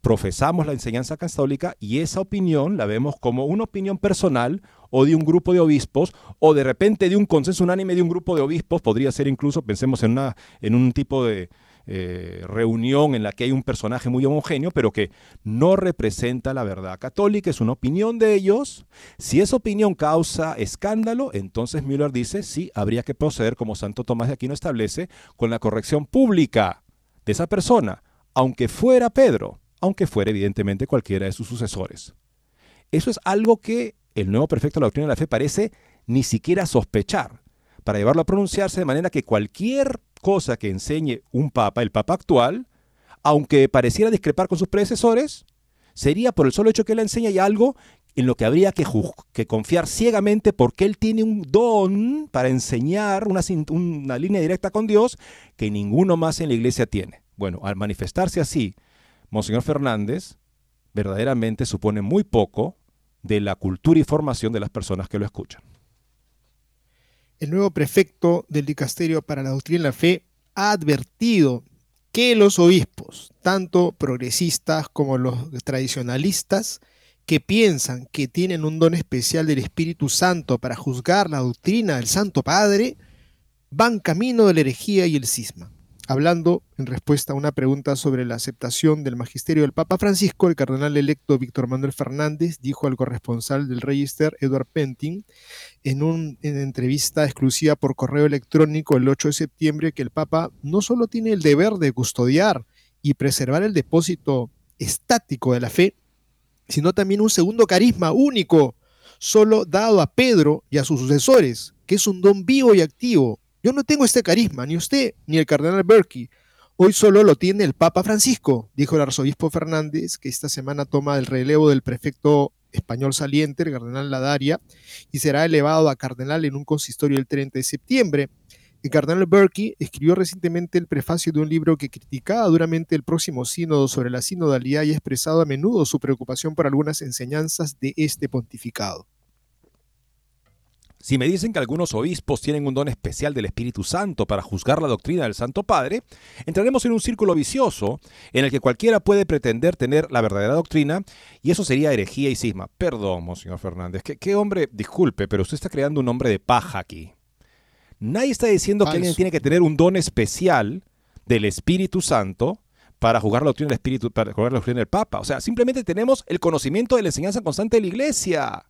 profesamos la enseñanza católica y esa opinión la vemos como una opinión personal o de un grupo de obispos o de repente de un consenso unánime de un grupo de obispos, podría ser incluso, pensemos en, una, en un tipo de eh, reunión en la que hay un personaje muy homogéneo, pero que no representa la verdad católica, es una opinión de ellos. Si esa opinión causa escándalo, entonces Müller dice, sí, habría que proceder, como Santo Tomás de Aquino establece, con la corrección pública de esa persona, aunque fuera Pedro aunque fuera evidentemente cualquiera de sus sucesores. Eso es algo que el nuevo perfecto de la doctrina de la fe parece ni siquiera sospechar, para llevarlo a pronunciarse de manera que cualquier cosa que enseñe un papa, el papa actual, aunque pareciera discrepar con sus predecesores, sería por el solo hecho que él enseña y algo en lo que habría que, confiar ciegamente porque él tiene un don para enseñar una línea directa con Dios que ninguno más en la iglesia tiene. Bueno, al manifestarse así, Monseñor Fernández verdaderamente supone muy poco de la cultura y formación de las personas que lo escuchan. El nuevo prefecto del Dicasterio para la Doctrina y la Fe ha advertido que los obispos, tanto progresistas como los tradicionalistas, que piensan que tienen un don especial del Espíritu Santo para juzgar la doctrina del Santo Padre, van camino de la herejía y el cisma. Hablando en respuesta a una pregunta sobre la aceptación del magisterio del Papa Francisco, el cardenal electo Víctor Manuel Fernández dijo al corresponsal del Register, Edward Penting, en una entrevista exclusiva por correo electrónico el 8 de septiembre, que el Papa no solo tiene el deber de custodiar y preservar el depósito estático de la fe, sino también un segundo carisma único, solo dado a Pedro y a sus sucesores, que es un don vivo y activo, yo no tengo este carisma, ni usted, ni el cardenal Berkey. Hoy solo lo tiene el Papa Francisco, dijo el arzobispo Fernández, que esta semana toma el relevo del prefecto español saliente, el cardenal Ladaria, y será elevado a cardenal en un consistorio el 30 de septiembre. El cardenal Berkey escribió recientemente el prefacio de un libro que criticaba duramente el próximo sínodo sobre la sinodalidad y expresado a menudo su preocupación por algunas enseñanzas de este pontificado. Si me dicen que algunos obispos tienen un don especial del Espíritu Santo para juzgar la doctrina del Santo Padre, entraremos en un círculo vicioso en el que cualquiera puede pretender tener la verdadera doctrina y eso sería herejía y cisma. Perdón, Monseñor Fernández, ¿qué, hombre, disculpe, pero usted está creando un hombre de paja aquí. Nadie está diciendo que alguien tiene que tener un don especial del Espíritu Santo para jugar la doctrina del Espíritu, para jugar la doctrina del Papa. O sea, simplemente tenemos el conocimiento de la enseñanza constante de la Iglesia.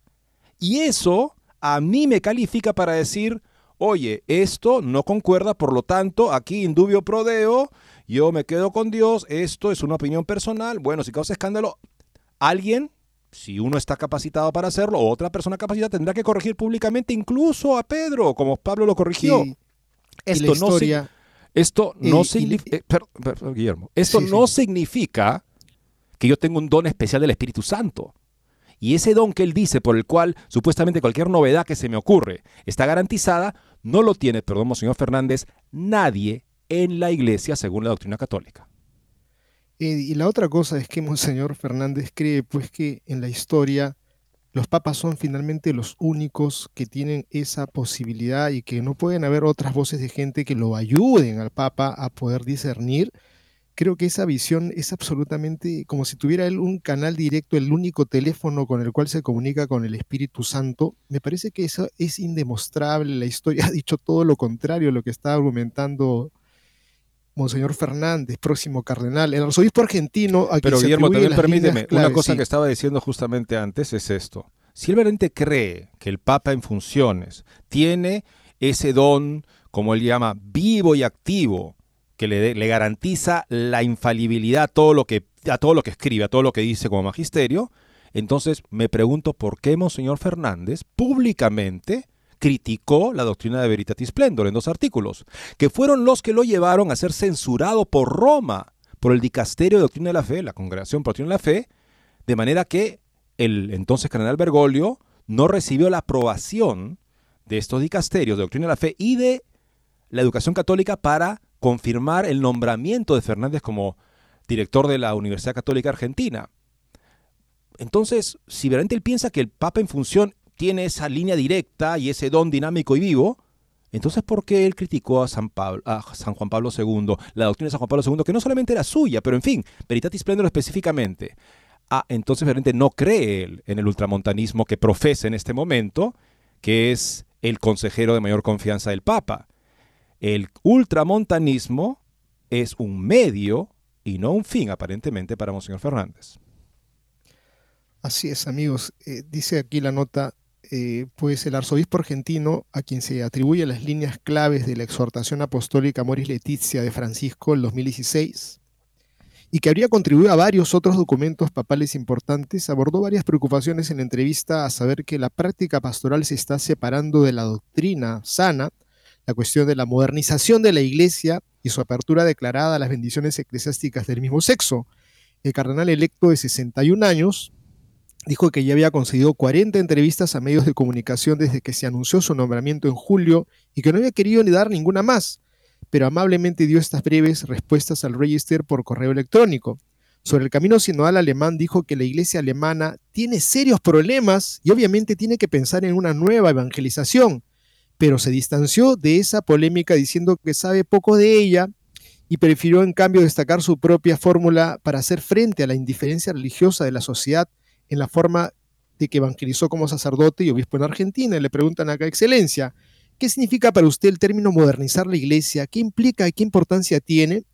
Y eso a mí me califica para decir, oye, esto no concuerda, por lo tanto, aquí indubio prodeo, yo me quedo con Dios, esto es una opinión personal, bueno, si causa escándalo, alguien, si uno está capacitado para hacerlo, otra persona capacitada tendrá que corregir públicamente incluso a Pedro, como Pablo lo corrigió. esto, no, esto no significa, Guillermo, esto no significa que yo tenga un don especial del Espíritu Santo. Y ese don que él dice, por el cual supuestamente cualquier novedad que se me ocurre está garantizada, no lo tiene, perdón, señor Fernández, nadie en la iglesia según la doctrina católica. y la otra cosa es que Monseñor Fernández cree pues que en la historia los papas son finalmente los únicos que tienen esa posibilidad y que no pueden haber otras voces de gente que lo ayuden al papa a poder discernir creo que esa visión es absolutamente como si tuviera él un canal directo, el único teléfono con el cual se comunica con el Espíritu Santo. Me parece que eso es indemostrable. La historia [laughs] ha dicho todo lo contrario a lo que está argumentando Monseñor Fernández, próximo cardenal, el arzobispo argentino. A Pero Guillermo, también permíteme, una cosa que estaba diciendo justamente antes es esto. Si él realmente cree que el Papa en funciones tiene ese don, como él llama, vivo y activo, que le, garantiza la infalibilidad a todo, lo que, a todo lo que escribe, a todo lo que dice como magisterio, entonces me pregunto por qué Monseñor Fernández públicamente criticó la doctrina de Veritatis Splendor en dos artículos, que fueron los que lo llevaron a ser censurado por Roma, por el Dicasterio de Doctrina de la Fe, la Congregación por Doctrina de la Fe, de manera que el entonces cardenal Bergoglio no recibió la aprobación de estos dicasterios de Doctrina de la Fe y de la educación católica para confirmar el nombramiento de Fernández como director de la Universidad Católica Argentina. Entonces, si realmente él piensa que el Papa en función tiene esa línea directa y ese don dinámico y vivo, entonces ¿por qué él criticó a San, Juan Pablo II, la doctrina de San Juan Pablo II, que no solamente era suya, pero en fin, Veritatis Splendor específicamente? Ah, entonces realmente no cree él en el ultramontanismo que profesa en este momento, que es el consejero de mayor confianza del Papa. El ultramontanismo es un medio y no un fin, aparentemente, para Monseñor Fernández. Así es, amigos. Eh, dice aquí la nota, eh, pues el arzobispo argentino, a quien se atribuye las líneas claves de la exhortación apostólica Moris Letizia de Francisco en 2016, y que habría contribuido a varios otros documentos papales importantes, abordó varias preocupaciones en la entrevista a saber que la práctica pastoral se está separando de la doctrina sana, la cuestión de la modernización de la iglesia y su apertura declarada a las bendiciones eclesiásticas del mismo sexo. El cardenal electo de 61 años dijo que ya había concedido 40 entrevistas a medios de comunicación desde que se anunció su nombramiento en julio y que no había querido ni dar ninguna más, pero amablemente dio estas breves respuestas al Register por correo electrónico. Sobre el camino sinodal alemán dijo que la iglesia alemana tiene serios problemas y obviamente tiene que pensar en una nueva evangelización, pero se distanció de esa polémica diciendo que sabe poco de ella y prefirió en cambio destacar su propia fórmula para hacer frente a la indiferencia religiosa de la sociedad en la forma de que evangelizó como sacerdote y obispo en Argentina. Y le preguntan acá, Excelencia, ¿qué significa para usted el término modernizar la iglesia? ¿Qué implica y qué importancia tiene?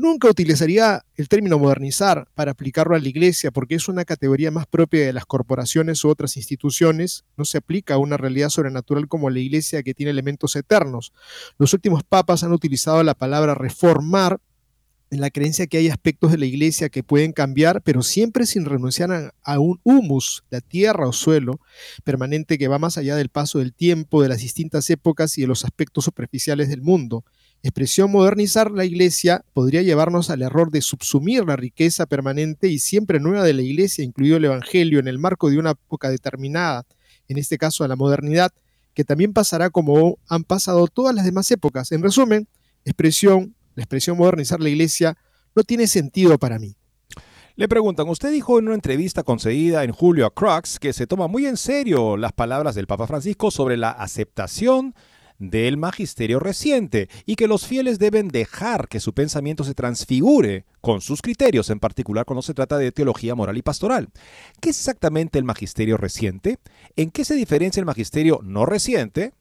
Nunca utilizaría el término modernizar para aplicarlo a la iglesia porque es una categoría más propia de las corporaciones u otras instituciones. No se aplica a una realidad sobrenatural como la iglesia que tiene elementos eternos. Los últimos papas han utilizado la palabra reformar en la creencia que hay aspectos de la iglesia que pueden cambiar, pero siempre sin renunciar a, un humus, la tierra o suelo permanente que va más allá del paso del tiempo, de las distintas épocas y de los aspectos superficiales del mundo. Expresión modernizar la iglesia podría llevarnos al error de subsumir la riqueza permanente y siempre nueva de la iglesia, incluido el Evangelio, en el marco de una época determinada, en este caso a la modernidad, que también pasará como han pasado todas las demás épocas. En resumen, expresión la expresión modernizar la iglesia no tiene sentido para mí. Le preguntan, usted dijo en una entrevista concedida en julio a Crux que se toma muy en serio las palabras del Papa Francisco sobre la aceptación del magisterio reciente y que los fieles deben dejar que su pensamiento se transfigure con sus criterios, en particular cuando se trata de teología moral y pastoral. ¿Qué es exactamente el magisterio reciente? ¿En qué se diferencia el magisterio no reciente?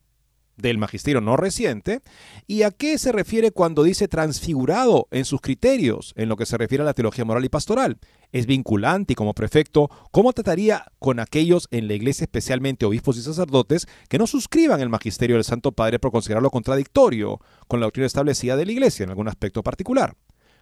Del magisterio no reciente y a qué se refiere cuando dice transfigurado en sus criterios en lo que se refiere a la teología moral y pastoral. Es vinculante y como prefecto, ¿cómo trataría con aquellos en la iglesia, especialmente obispos y sacerdotes, que no suscriban el magisterio del Santo Padre por considerarlo contradictorio con la doctrina establecida de la iglesia en algún aspecto particular?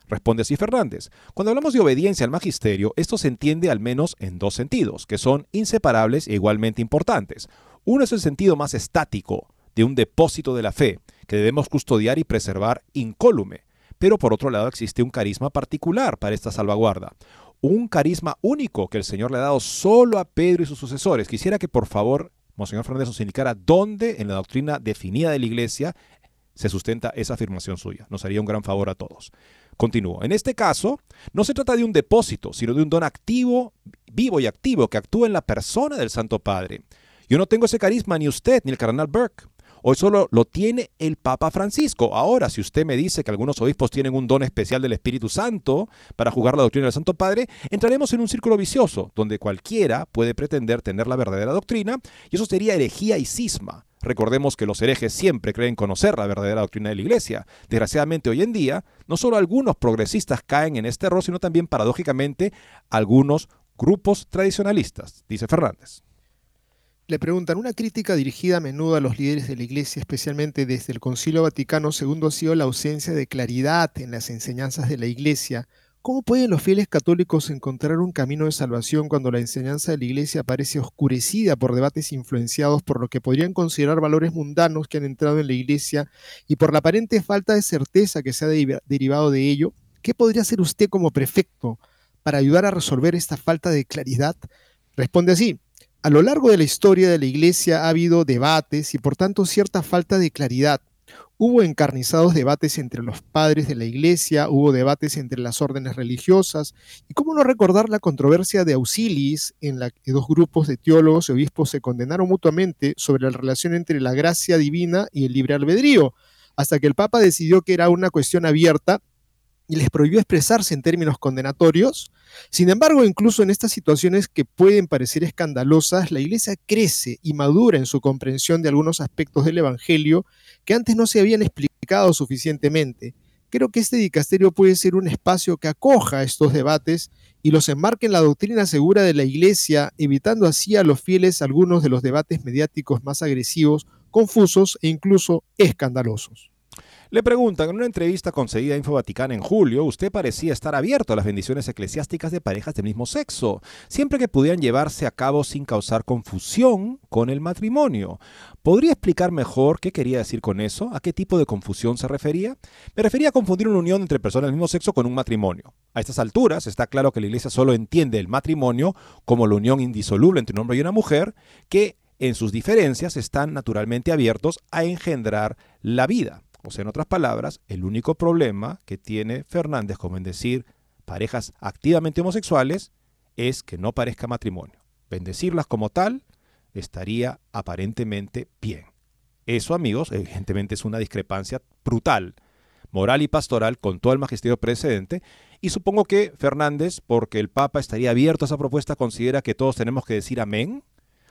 Responde así Fernández. Cuando hablamos de obediencia al magisterio, esto se entiende al menos en dos sentidos, que son inseparables e igualmente importantes. Uno es el sentido más estático, de un depósito de la fe que debemos custodiar y preservar incólume. Pero por otro lado existe un carisma particular para esta salvaguarda, un carisma único que el Señor le ha dado solo a Pedro y sus sucesores. Quisiera que por favor, Monseñor Fernández nos indicara dónde en la doctrina definida de la Iglesia se sustenta esa afirmación suya. Nos haría un gran favor a todos. Continúo. En este caso, no se trata de un depósito, sino de un don activo, vivo y activo, que actúa en la persona del Santo Padre. Yo no tengo ese carisma, ni usted, ni el cardenal Burke. Hoy solo lo tiene el Papa Francisco. Ahora, si usted me dice que algunos obispos tienen un don especial del Espíritu Santo para jugar la doctrina del Santo Padre, entraremos en un círculo vicioso, donde cualquiera puede pretender tener la verdadera doctrina, y eso sería herejía y cisma. Recordemos que los herejes siempre creen conocer la verdadera doctrina de la Iglesia. Desgraciadamente hoy en día, no solo algunos progresistas caen en este error, sino también paradójicamente algunos grupos tradicionalistas, dice Fernández. Le preguntan, una crítica dirigida a menudo a los líderes de la Iglesia, especialmente desde el Concilio Vaticano II, ha sido la ausencia de claridad en las enseñanzas de la Iglesia. ¿Cómo pueden los fieles católicos encontrar un camino de salvación cuando la enseñanza de la Iglesia parece oscurecida por debates influenciados por lo que podrían considerar valores mundanos que han entrado en la Iglesia y por la aparente falta de certeza que se ha derivado de ello? ¿Qué podría hacer usted como prefecto para ayudar a resolver esta falta de claridad? Responde así, a lo largo de la historia de la Iglesia ha habido debates y por tanto cierta falta de claridad. Hubo encarnizados debates entre los padres de la Iglesia, hubo debates entre las órdenes religiosas, y cómo no recordar la controversia de Auxilis, en la que dos grupos de teólogos y obispos se condenaron mutuamente sobre la relación entre la gracia divina y el libre albedrío, hasta que el Papa decidió que era una cuestión abierta y les prohibió expresarse en términos condenatorios. Sin embargo, incluso en estas situaciones que pueden parecer escandalosas, la Iglesia crece y madura en su comprensión de algunos aspectos del Evangelio que antes no se habían explicado suficientemente. Creo que este dicasterio puede ser un espacio que acoja estos debates y los enmarque en la doctrina segura de la Iglesia, evitando así a los fieles algunos de los debates mediáticos más agresivos, confusos e incluso escandalosos. Le preguntan, en una entrevista concedida a Info Vaticana en julio, usted parecía estar abierto a las bendiciones eclesiásticas de parejas del mismo sexo, siempre que pudieran llevarse a cabo sin causar confusión con el matrimonio. ¿Podría explicar mejor qué quería decir con eso? ¿A qué tipo de confusión se refería? Me refería a confundir una unión entre personas del mismo sexo con un matrimonio. A estas alturas está claro que la Iglesia solo entiende el matrimonio como la unión indisoluble entre un hombre y una mujer, que en sus diferencias están naturalmente abiertos a engendrar la vida. O sea, en otras palabras, el único problema que tiene Fernández como en decir parejas activamente homosexuales es que no parezca matrimonio. Bendecirlas como tal estaría aparentemente bien. Eso, amigos, evidentemente es una discrepancia brutal, moral y pastoral con todo el magisterio precedente, y supongo que Fernández, porque el Papa estaría abierto a esa propuesta, considera que todos tenemos que decir amén,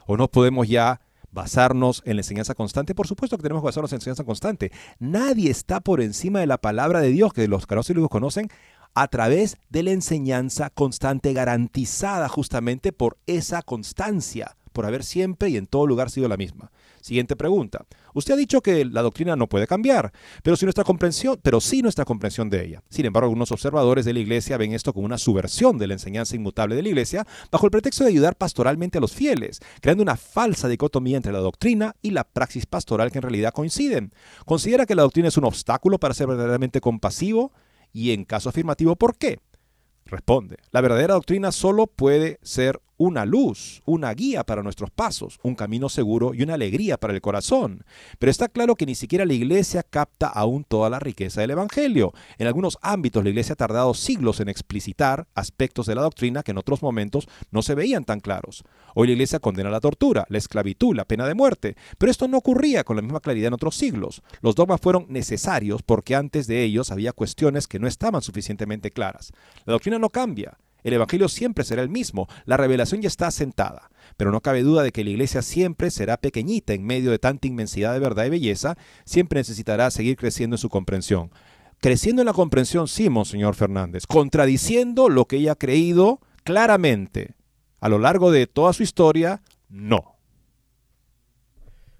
o no podemos ya basarnos en la enseñanza constante? Por supuesto que tenemos que basarnos en la enseñanza constante. Nadie está por encima de la palabra de Dios, que los católicos conocen a través de la enseñanza constante, garantizada justamente por esa constancia, por haber siempre y en todo lugar sido la misma. Siguiente pregunta. Usted ha dicho que la doctrina no puede cambiar, pero, si nuestra comprensión, pero sí nuestra comprensión de ella. Sin embargo, algunos observadores de la Iglesia ven esto como una subversión de la enseñanza inmutable de la Iglesia bajo el pretexto de ayudar pastoralmente a los fieles, creando una falsa dicotomía entre la doctrina y la praxis pastoral que en realidad coinciden. Considera que la doctrina es un obstáculo para ser verdaderamente compasivo y en caso afirmativo, ¿por qué? Responde, la verdadera doctrina solo puede ser una luz, una guía para nuestros pasos, un camino seguro y una alegría para el corazón. Pero está claro que ni siquiera la iglesia capta aún toda la riqueza del Evangelio. En algunos ámbitos la iglesia ha tardado siglos en explicitar aspectos de la doctrina que en otros momentos no se veían tan claros. Hoy la iglesia condena la tortura, la esclavitud, la pena de muerte, pero esto no ocurría con la misma claridad en otros siglos. Los dogmas fueron necesarios porque antes de ellos había cuestiones que no estaban suficientemente claras. La doctrina no cambia. El Evangelio siempre será el mismo, la revelación ya está asentada, pero no cabe duda de que la iglesia siempre será pequeñita en medio de tanta inmensidad de verdad y belleza, siempre necesitará seguir creciendo en su comprensión. Creciendo en la comprensión, sí, Monseñor Fernández, contradiciendo lo que ella ha creído claramente a lo largo de toda su historia, no.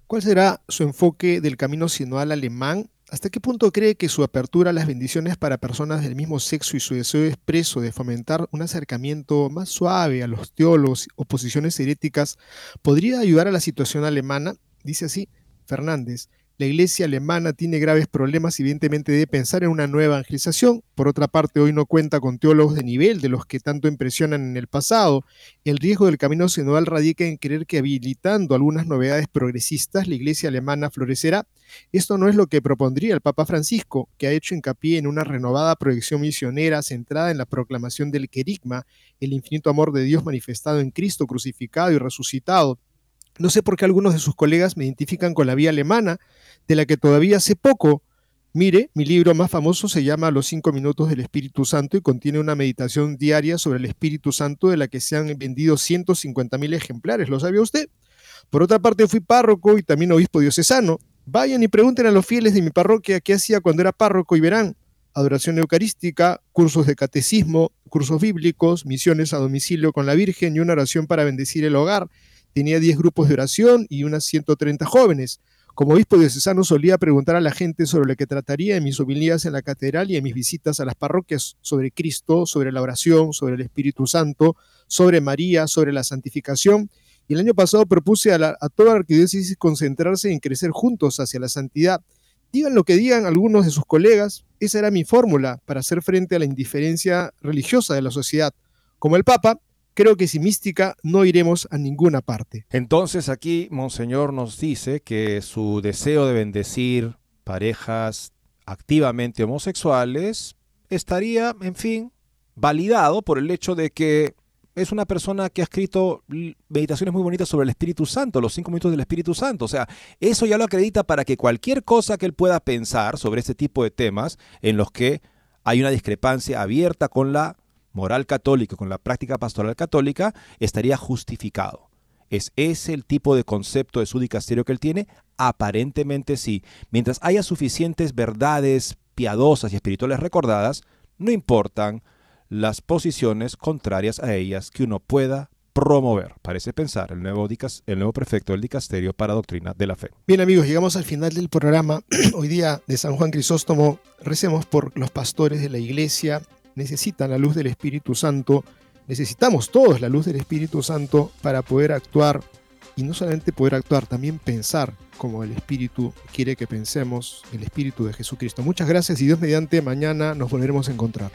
¿Cuál será su enfoque del camino sinodal alemán ¿Hasta qué punto cree que su apertura a las bendiciones para personas del mismo sexo y su deseo expreso de fomentar un acercamiento más suave a los teólogos o posiciones heréticas podría ayudar a la situación alemana? Dice así Fernández. La iglesia alemana tiene graves problemas, evidentemente, de pensar en una nueva evangelización. Por otra parte, hoy no cuenta con teólogos de nivel de los que tanto impresionan en el pasado. El riesgo del camino sinodal radica en creer que habilitando algunas novedades progresistas, la iglesia alemana florecerá. Esto no es lo que propondría el Papa Francisco, que ha hecho hincapié en una renovada proyección misionera centrada en la proclamación del querigma, el infinito amor de Dios manifestado en Cristo crucificado y resucitado. No sé por qué algunos de sus colegas me identifican con la vía alemana, de la que todavía hace poco, mire, mi libro más famoso se llama Los cinco minutos del Espíritu Santo y contiene una meditación diaria sobre el Espíritu Santo de la que se han vendido 150 mil ejemplares. ¿Lo sabía usted? Por otra parte, fui párroco y también obispo diocesano. Vayan y pregunten a los fieles de mi parroquia qué hacía cuando era párroco y verán adoración eucarística, cursos de catecismo, cursos bíblicos, misiones a domicilio con la Virgen y una oración para bendecir el hogar. Tenía 10 grupos de oración y unas 130 jóvenes. Como obispo diocesano solía preguntar a la gente sobre lo que trataría en mis homilías en la catedral y en mis visitas a las parroquias sobre Cristo, sobre la oración, sobre el Espíritu Santo, sobre María, sobre la santificación. Y el año pasado propuse a, a toda la arquidiócesis concentrarse en crecer juntos hacia la santidad. Digan lo que digan algunos de sus colegas, esa era mi fórmula para hacer frente a la indiferencia religiosa de la sociedad. Como el Papa, creo que sin mística no iremos a ninguna parte. Entonces aquí Monseñor nos dice que su deseo de bendecir parejas activamente homosexuales estaría, en fin, validado por el hecho de que es una persona que ha escrito meditaciones muy bonitas sobre el Espíritu Santo, los cinco minutos del Espíritu Santo. O sea, eso ya lo acredita para que cualquier cosa que él pueda pensar sobre este tipo de temas en los que hay una discrepancia abierta con la moral católica, con la práctica pastoral católica, estaría justificado. ¿Es ese el tipo de concepto de su dicasterio que él tiene? Aparentemente sí. Mientras haya suficientes verdades piadosas y espirituales recordadas, no importan las posiciones contrarias a ellas que uno pueda promover, parece pensar, el nuevo, el nuevo prefecto del dicasterio para doctrina de la fe. Bien amigos, llegamos al final del programa. [clears throat] Hoy día de San Juan Crisóstomo, recemos por los pastores de la iglesia. Necesitan la luz del Espíritu Santo. Necesitamos todos la luz del Espíritu Santo para poder actuar y no solamente poder actuar, también pensar como el Espíritu quiere que pensemos, el Espíritu de Jesucristo. Muchas gracias y Dios mediante mañana nos volveremos a encontrar.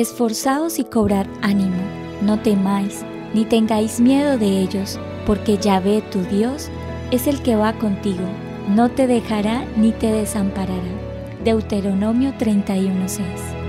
Esforzaos y cobrad ánimo, no temáis, ni tengáis miedo de ellos, porque Yahvé tu Dios es el que va contigo, no te dejará ni te desamparará. Deuteronomio 31:6